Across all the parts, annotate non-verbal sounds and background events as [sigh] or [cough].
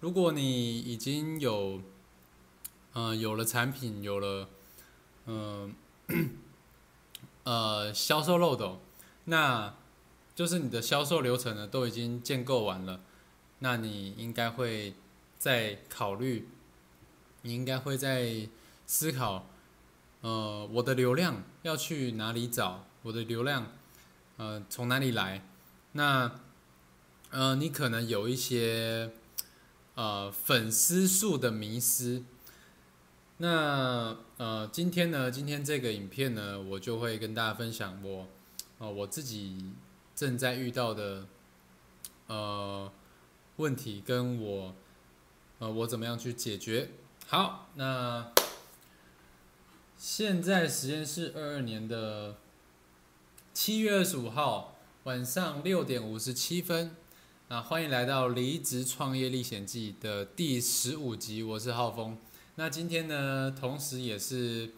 如果你已经有，呃，有了产品，有了，嗯，[clears throat] 呃，销售漏斗，那就是你的销售流程呢都已经建构完了，那你应该会在考虑，你应该会在思考，呃，我的流量要去哪里找？我的流量，呃，从哪里来？那，呃，你可能有一些，呃，粉丝数的迷失。那，呃，今天呢，今天这个影片呢，我就会跟大家分享我，呃，我自己正在遇到的，呃，问题，跟我，呃，我怎么样去解决。好，那现在时间是二二年的。七月二十五号晚上六点五十七分，那欢迎来到《离职创业历险记》的第十五集，我是浩峰。那今天呢，同时也是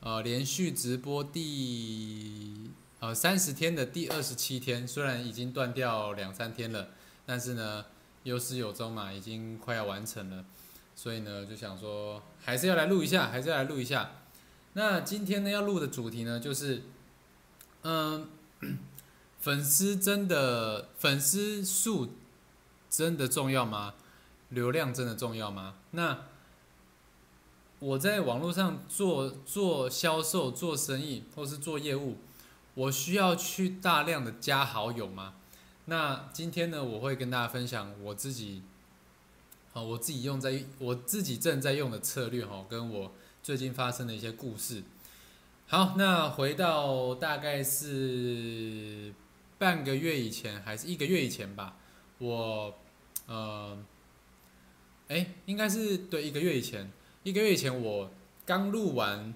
呃连续直播第呃三十天的第二十七天，虽然已经断掉两三天了，但是呢有始有终嘛，已经快要完成了，所以呢就想说还是要来录一下，还是要来录一下。那今天呢要录的主题呢就是。嗯，粉丝真的粉丝数真的重要吗？流量真的重要吗？那我在网络上做做销售、做生意或是做业务，我需要去大量的加好友吗？那今天呢，我会跟大家分享我自己，啊，我自己用在我自己正在用的策略哈，跟我最近发生的一些故事。好，那回到大概是半个月以前，还是一个月以前吧。我，呃，哎，应该是对一个月以前。一个月以前，我刚录完，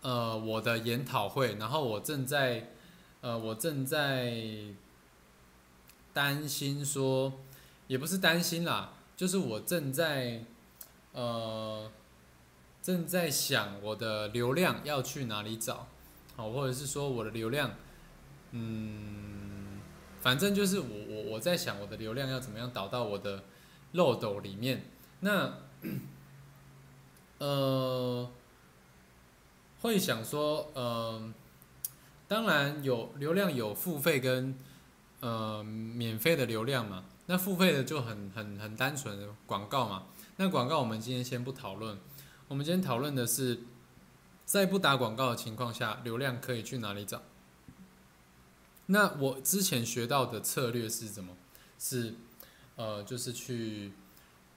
呃，我的研讨会，然后我正在，呃，我正在担心说，也不是担心啦，就是我正在，呃。正在想我的流量要去哪里找，好，或者是说我的流量，嗯，反正就是我我我在想我的流量要怎么样导到我的漏斗里面。那，[clears throat] 呃，会想说，嗯，当然有流量有付费跟呃免费的流量嘛。那付费的就很很很单纯广告嘛。那广告我们今天先不讨论。我们今天讨论的是，在不打广告的情况下，流量可以去哪里找？那我之前学到的策略是什么？是，呃，就是去，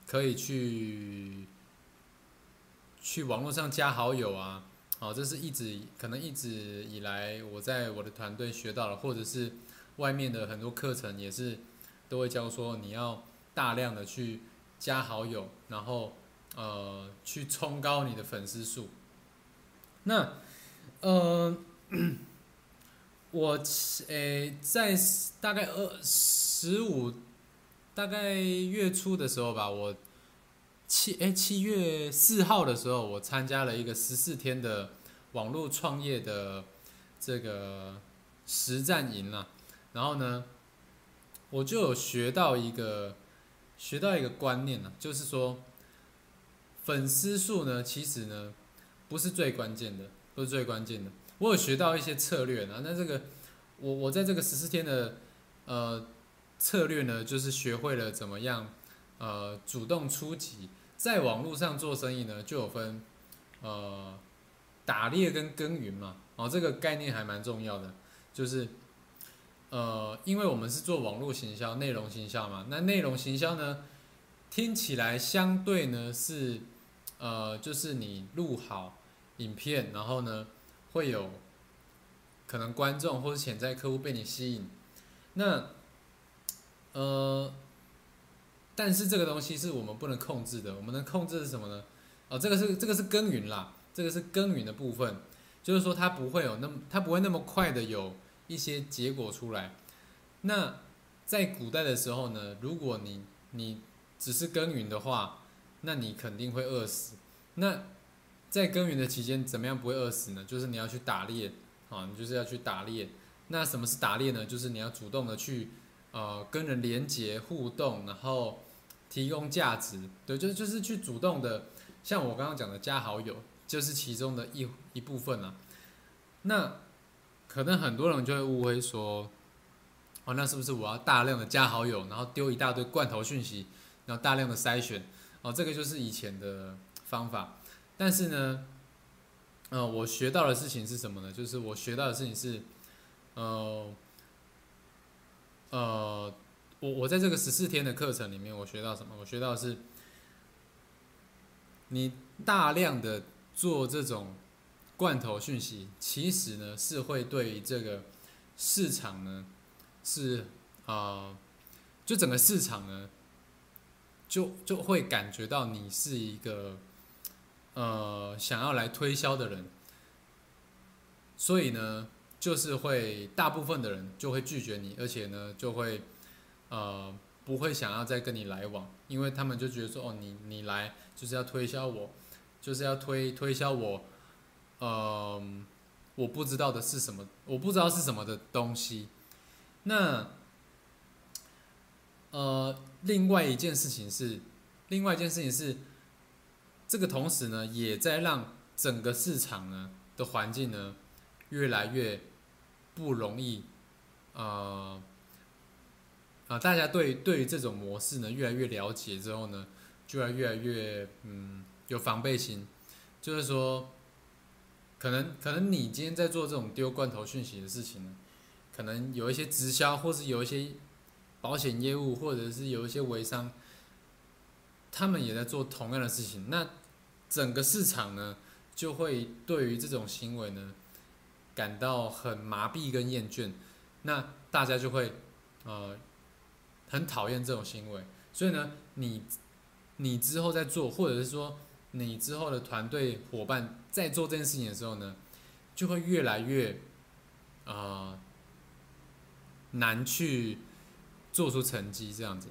可以去，去网络上加好友啊，好，这是一直可能一直以来我在我的团队学到了，或者是外面的很多课程也是都会教说，你要大量的去加好友，然后。呃，去冲高你的粉丝数。那，呃，我诶，在大概二十五，大概月初的时候吧，我七诶七月四号的时候，我参加了一个十四天的网络创业的这个实战营了。然后呢，我就有学到一个学到一个观念呢，就是说。粉丝数呢，其实呢，不是最关键的，不是最关键的。我有学到一些策略呢，那这个，我我在这个十四天的呃策略呢，就是学会了怎么样呃主动出击，在网络上做生意呢，就有分呃打猎跟耕耘嘛，哦，这个概念还蛮重要的，就是呃，因为我们是做网络行销、内容行销嘛，那内容行销呢？听起来相对呢是，呃，就是你录好影片，然后呢会有可能观众或者潜在客户被你吸引，那呃，但是这个东西是我们不能控制的，我们能控制是什么呢？哦，这个是这个是耕耘啦，这个是耕耘的部分，就是说它不会有那么它不会那么快的有一些结果出来。那在古代的时候呢，如果你你只是耕耘的话，那你肯定会饿死。那在耕耘的期间，怎么样不会饿死呢？就是你要去打猎，啊，你就是要去打猎。那什么是打猎呢？就是你要主动的去，呃，跟人连接互动，然后提供价值，对，就是就是去主动的，像我刚刚讲的加好友，就是其中的一一部分啊。那可能很多人就会误会说，哦，那是不是我要大量的加好友，然后丢一大堆罐头讯息，然后大量的筛选，哦，这个就是以前的方法。但是呢，呃，我学到的事情是什么呢？就是我学到的事情是，呃，呃。我我在这个十四天的课程里面，我学到什么？我学到是，你大量的做这种罐头讯息，其实呢是会对于这个市场呢是啊，就整个市场呢就就会感觉到你是一个呃想要来推销的人，所以呢就是会大部分的人就会拒绝你，而且呢就会。呃，不会想要再跟你来往，因为他们就觉得说，哦，你你来就是要推销我，就是要推推销我，呃，我不知道的是什么，我不知道是什么的东西。那，呃，另外一件事情是，另外一件事情是，这个同时呢，也在让整个市场呢的环境呢越来越不容易，呃。啊，大家对对于这种模式呢越来越了解之后呢，就要越来越嗯有防备心，就是说，可能可能你今天在做这种丢罐头讯息的事情呢，可能有一些直销，或是有一些保险业务，或者是有一些微商，他们也在做同样的事情，那整个市场呢就会对于这种行为呢感到很麻痹跟厌倦，那大家就会呃。很讨厌这种行为，所以呢，你你之后在做，或者是说你之后的团队伙伴在做这件事情的时候呢，就会越来越啊难去做出成绩这样子。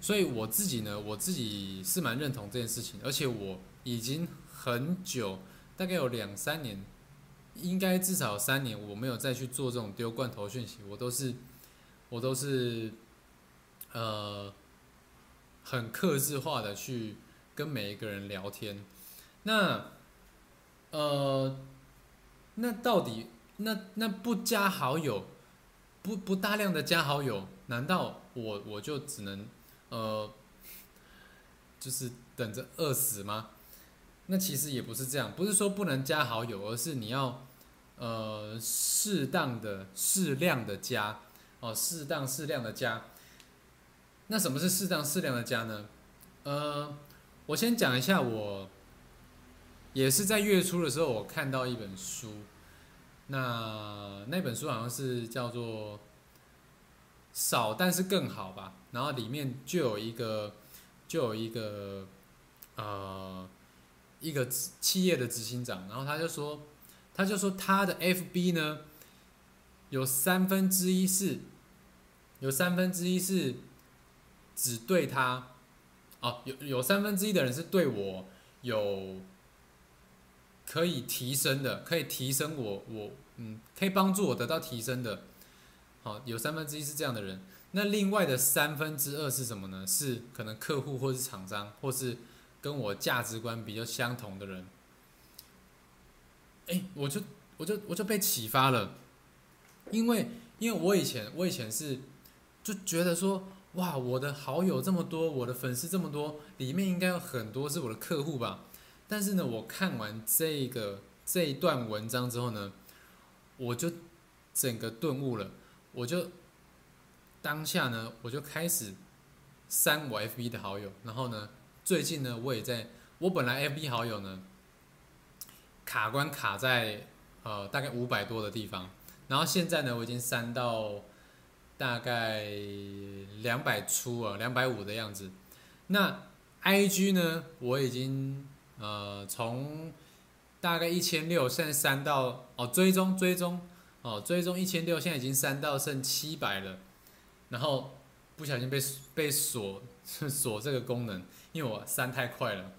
所以我自己呢，我自己是蛮认同这件事情，而且我已经很久，大概有两三年，应该至少三年，我没有再去做这种丢罐头讯息，我都是我都是。呃，很克制化的去跟每一个人聊天，那，呃，那到底那那不加好友，不不大量的加好友，难道我我就只能呃，就是等着饿死吗？那其实也不是这样，不是说不能加好友，而是你要呃适当的、适量的加哦，适当适量的加。那什么是适当适量的加呢？呃，我先讲一下，我也是在月初的时候，我看到一本书，那那本书好像是叫做“少但是更好”吧，然后里面就有一个，就有一个，呃，一个企业的执行长，然后他就说，他就说他的 FB 呢，有三分之一是，有三分之一是。只对他，哦，有有三分之一的人是对我有可以提升的，可以提升我我嗯，可以帮助我得到提升的，好，有三分之一是这样的人。那另外的三分之二是什么呢？是可能客户或是厂商，或是跟我价值观比较相同的人。哎，我就我就我就被启发了，因为因为我以前我以前是就觉得说。哇，我的好友这么多，我的粉丝这么多，里面应该有很多是我的客户吧？但是呢，我看完这个这一段文章之后呢，我就整个顿悟了，我就当下呢，我就开始删我 FB 的好友，然后呢，最近呢，我也在，我本来 FB 好友呢卡关卡在呃大概五百多的地方，然后现在呢，我已经删到。大概两百出啊，两百五的样子。那 I G 呢？我已经呃从大概一千六，现在删到哦追踪追踪哦追踪一千六，现在已经删到剩七百了。然后不小心被被锁 [laughs] 锁这个功能，因为我删太快了，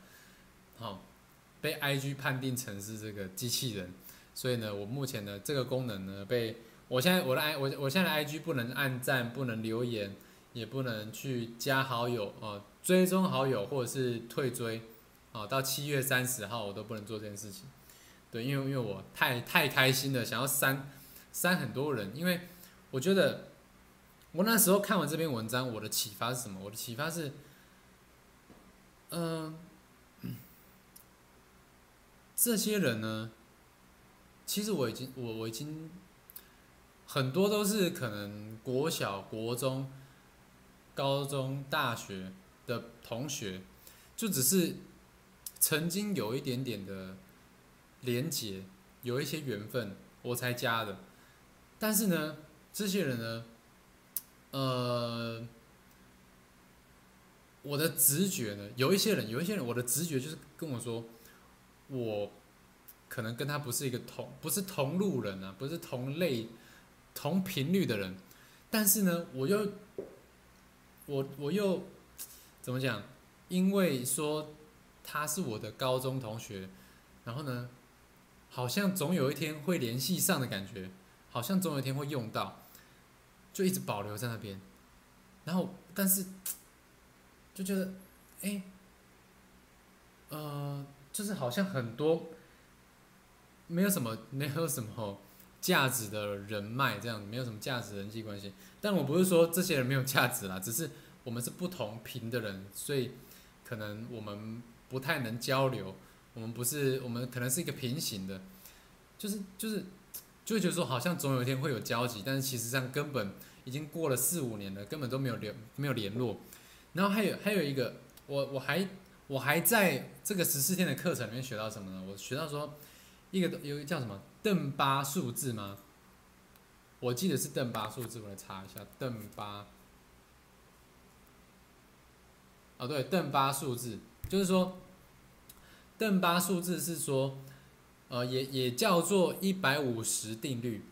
好被 I G 判定成是这个机器人，所以呢，我目前的这个功能呢被。我现在我的 i 我我现在的 i g 不能按赞，不能留言，也不能去加好友哦，追踪好友或者是退追，啊，到七月三十号我都不能做这件事情。对，因为因为我太太开心了，想要删删很多人，因为我觉得我那时候看完这篇文章，我的启发是什么？我的启发是，嗯，这些人呢，其实我已经我我已经很多都是可能国小、国中、高中、大学的同学，就只是曾经有一点点的。连结有一些缘分，我才加的。但是呢，这些人呢，呃，我的直觉呢，有一些人，有一些人，我的直觉就是跟我说，我可能跟他不是一个同，不是同路人啊，不是同类、同频率的人。但是呢，我又，我我又怎么讲？因为说他是我的高中同学，然后呢？好像总有一天会联系上的感觉，好像总有一天会用到，就一直保留在那边。然后，但是就觉得，哎，呃，就是好像很多没有什么没有什么价值的人脉这样，没有什么价值的人际关系。但我不是说这些人没有价值啦，只是我们是不同频的人，所以可能我们不太能交流。我们不是，我们可能是一个平行的，就是就是，就会觉得说好像总有一天会有交集，但是其实上根本已经过了四五年了，根本都没有联没有联络。然后还有还有一个，我我还我还在这个十四天的课程里面学到什么呢？我学到说一个有一个叫什么邓巴数字吗？我记得是邓巴数字，我来查一下邓巴。哦，对，邓巴数字就是说。邓巴数字是说，呃，也也叫做一百五十定律。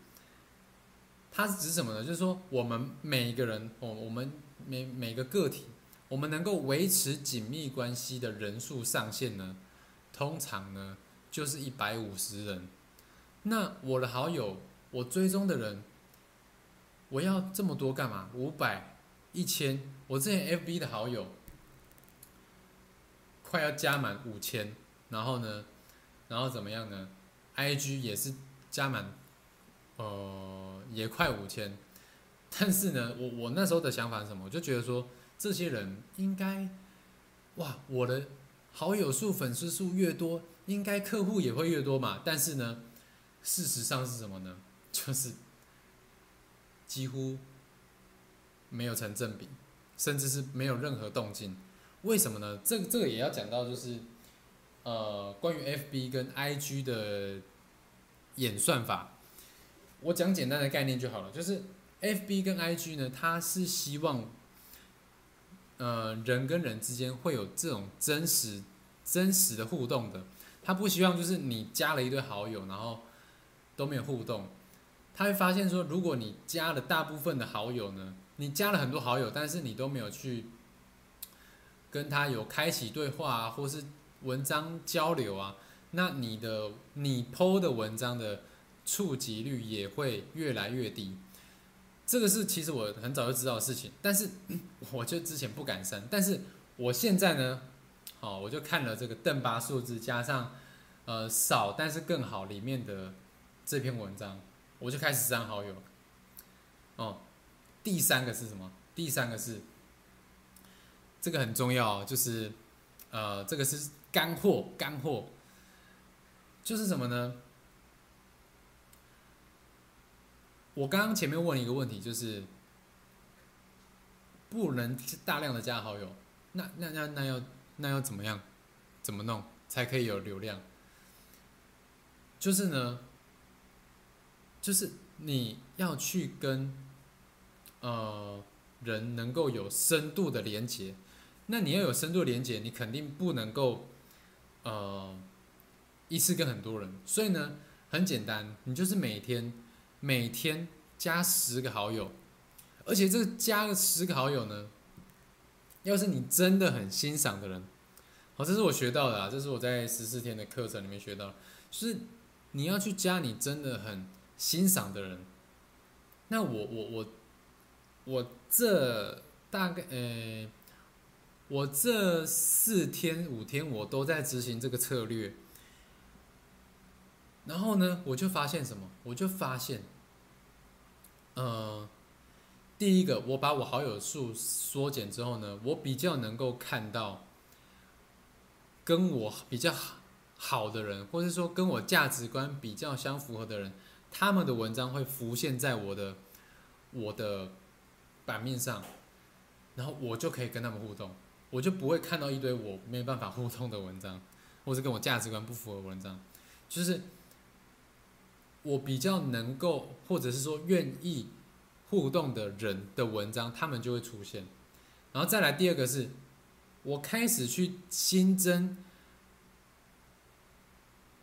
它是指什么呢？就是说，我们每一个人，哦，我们每每个个体，我们能够维持紧密关系的人数上限呢，通常呢就是一百五十人。那我的好友，我追踪的人，我要这么多干嘛？五百、一千，我之前 FB 的好友，快要加满五千。然后呢，然后怎么样呢？I G 也是加满，呃，也快五千。但是呢，我我那时候的想法是什么？我就觉得说，这些人应该，哇，我的好友数、粉丝数越多，应该客户也会越多嘛。但是呢，事实上是什么呢？[laughs] 就是几乎没有成正比，甚至是没有任何动静。为什么呢？这个这个也要讲到，就是。呃，关于 FB 跟 IG 的演算法，我讲简单的概念就好了。就是 FB 跟 IG 呢，它是希望，呃，人跟人之间会有这种真实、真实的互动的。他不希望就是你加了一堆好友，然后都没有互动。他会发现说，如果你加了大部分的好友呢，你加了很多好友，但是你都没有去跟他有开启对话啊，或是文章交流啊，那你的你 PO 的文章的触及率也会越来越低。这个是其实我很早就知道的事情，但是我就之前不敢删。但是我现在呢，好，我就看了这个邓巴数字加上呃少但是更好里面的这篇文章，我就开始删好友。哦，第三个是什么？第三个是这个很重要，就是呃这个是。干货，干货，就是什么呢？我刚刚前面问一个问题，就是不能大量的加好友，那那那那要那要怎么样？怎么弄才可以有流量？就是呢，就是你要去跟呃人能够有深度的连接，那你要有深度连接，你肯定不能够。呃，一次跟很多人，所以呢，很简单，你就是每天每天加十个好友，而且这个加个十个好友呢，要是你真的很欣赏的人，好，这是我学到的啊，这是我在十四天的课程里面学到，就是你要去加你真的很欣赏的人，那我我我我这大概呃，我这四天五天我都在执行这个策略，然后呢，我就发现什么？我就发现，呃，第一个，我把我好友数缩减之后呢，我比较能够看到跟我比较好的人，或者说跟我价值观比较相符合的人，他们的文章会浮现在我的我的版面上，然后我就可以跟他们互动。我就不会看到一堆我没办法互动的文章，或者跟我价值观不符合的文章，就是我比较能够，或者是说愿意互动的人的文章，他们就会出现。然后再来第二个是，我开始去新增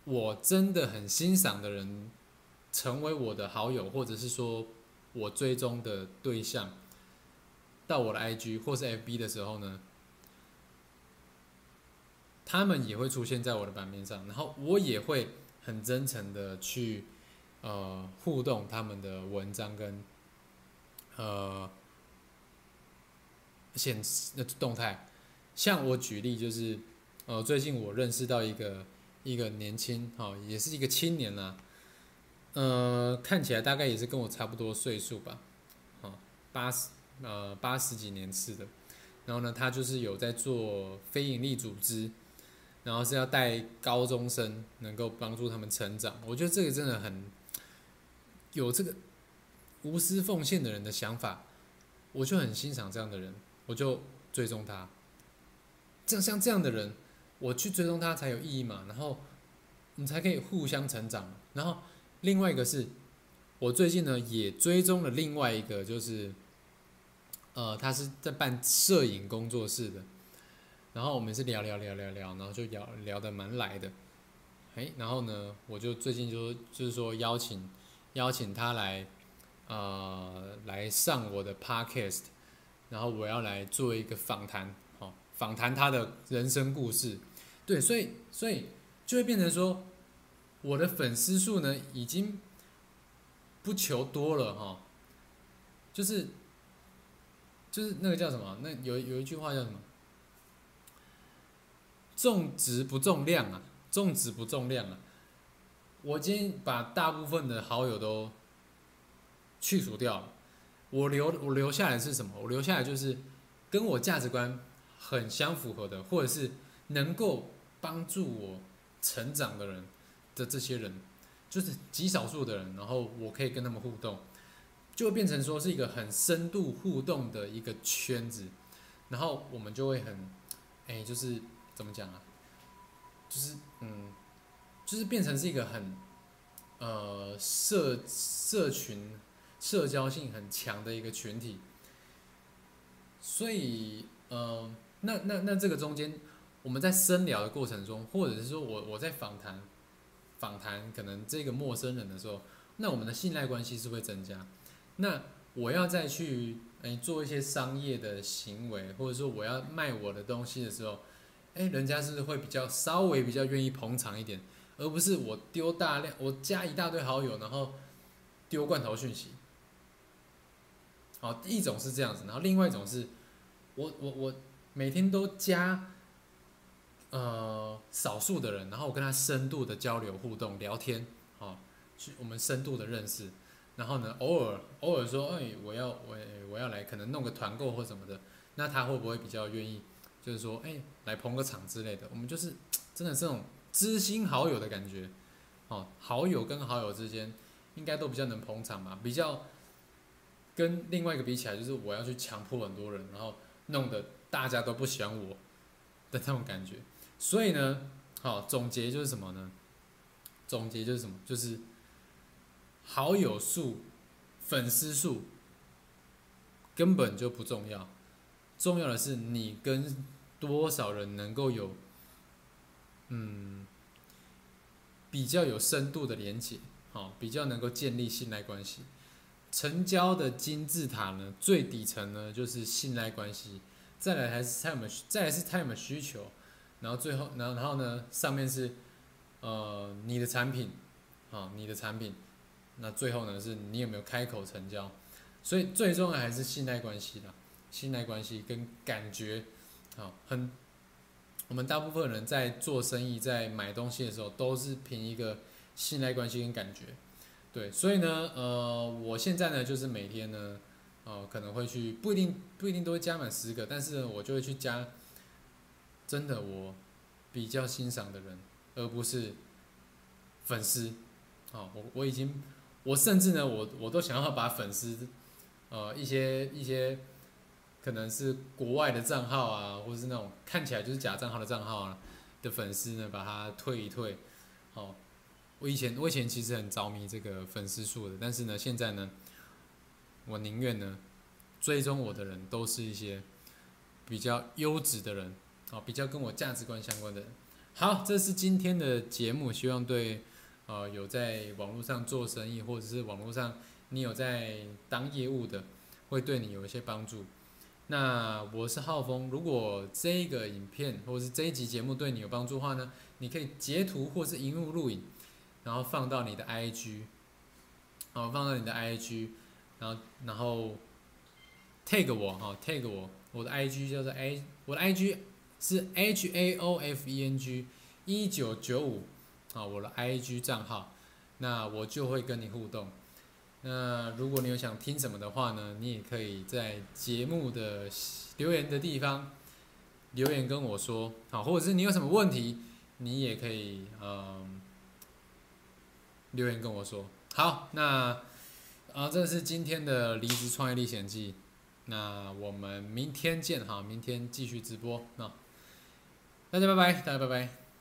我真的很欣赏的人，成为我的好友，或者是说我追踪的对象，到我的 IG 或是 FB 的时候呢？他们也会出现在我的版面上，然后我也会很真诚的去呃互动他们的文章跟呃显那动态。像我举例就是，呃，最近我认识到一个一个年轻哈，也是一个青年呐，呃，看起来大概也是跟我差不多岁数吧，啊，八十呃八十几年次的，然后呢，他就是有在做非营利组织。然后是要带高中生，能够帮助他们成长。我觉得这个真的很有这个无私奉献的人的想法，我就很欣赏这样的人，我就追踪他。这样像这样的人，我去追踪他才有意义嘛。然后你才可以互相成长。然后另外一个是，我最近呢也追踪了另外一个，就是呃，他是在办摄影工作室的。然后我们是聊聊聊聊聊，然后就聊聊得蛮来的，哎，然后呢，我就最近就就是说邀请邀请他来，呃，来上我的 podcast，然后我要来做一个访谈，哦，访谈他的人生故事，对，所以所以就会变成说，我的粉丝数呢已经不求多了哈，就是就是那个叫什么？那有有一句话叫什么？重质不重量啊，重质不重量啊。我今天把大部分的好友都去除掉了，我留我留下来是什么？我留下来就是跟我价值观很相符合的，或者是能够帮助我成长的人的这些人，就是极少数的人，然后我可以跟他们互动，就变成说是一个很深度互动的一个圈子，然后我们就会很，哎，就是。怎么讲啊？就是嗯，就是变成是一个很呃社社群社交性很强的一个群体，所以呃，那那那这个中间，我们在深聊的过程中，或者是说我我在访谈访谈可能这个陌生人的时候，那我们的信赖关系是会增加。那我要再去哎做一些商业的行为，或者说我要卖我的东西的时候。哎，人家是会比较稍微比较愿意捧场一点，而不是我丢大量，我加一大堆好友，然后丢罐头讯息。好，一种是这样子，然后另外一种是，我我我每天都加，呃，少数的人，然后我跟他深度的交流互动聊天，好，去我们深度的认识，然后呢，偶尔偶尔说，哎，我要我我要来，可能弄个团购或什么的，那他会不会比较愿意？就是说，哎，来捧个场之类的，我们就是真的这种知心好友的感觉，哦，好友跟好友之间应该都比较能捧场吧，比较跟另外一个比起来，就是我要去强迫很多人，然后弄得大家都不喜欢我的那种感觉。所以呢，好，总结就是什么呢？总结就是什么？就是好友数、粉丝数根本就不重要。重要的是你跟多少人能够有，嗯，比较有深度的连接，好，比较能够建立信赖关系。成交的金字塔呢，最底层呢就是信赖关系，再来还是他们，再来是他们需求，然后最后，然后然后呢，上面是呃你的产品，啊，你的产品，那最后呢是你有没有开口成交，所以最重要还是信赖关系啦。信赖关系跟感觉，好，很，我们大部分人在做生意、在买东西的时候，都是凭一个信赖关系跟感觉。对，所以呢，呃，我现在呢，就是每天呢，呃，可能会去，不一定不一定都会加满十个，但是我就会去加，真的我比较欣赏的人，而不是粉丝。哦，我我已经，我甚至呢，我我都想要把粉丝，呃，一些一些，可能是国外的账号啊，或者是那种看起来就是假账号的账号啊的粉丝呢，把它退一退，哦。我以前我以前其实很着迷这个粉丝数的，但是呢，现在呢，我宁愿呢，追踪我的人都是一些比较优质的人，啊，比较跟我价值观相关的人。好，这是今天的节目，希望对呃有在网络上做生意，或者是网络上你有在当业务的，会对你有一些帮助。那我是浩峰，如果这个影片或者是这一集节目对你有帮助的话呢，你可以截图或是荧幕录影。然后放到你的 IG，好，放到你的 IG，然后然后 tag 我哈，tag 我，我的 IG 叫做 A，我的 IG 是 H A O F E N G 一九九五，啊，我的 IG 账号，那我就会跟你互动。那如果你有想听什么的话呢，你也可以在节目的留言的地方留言跟我说，好，或者是你有什么问题，你也可以嗯。留言跟我说，好，那啊，这是今天的离职创业历险记，那我们明天见哈，明天继续直播，那大家拜拜，大家拜拜。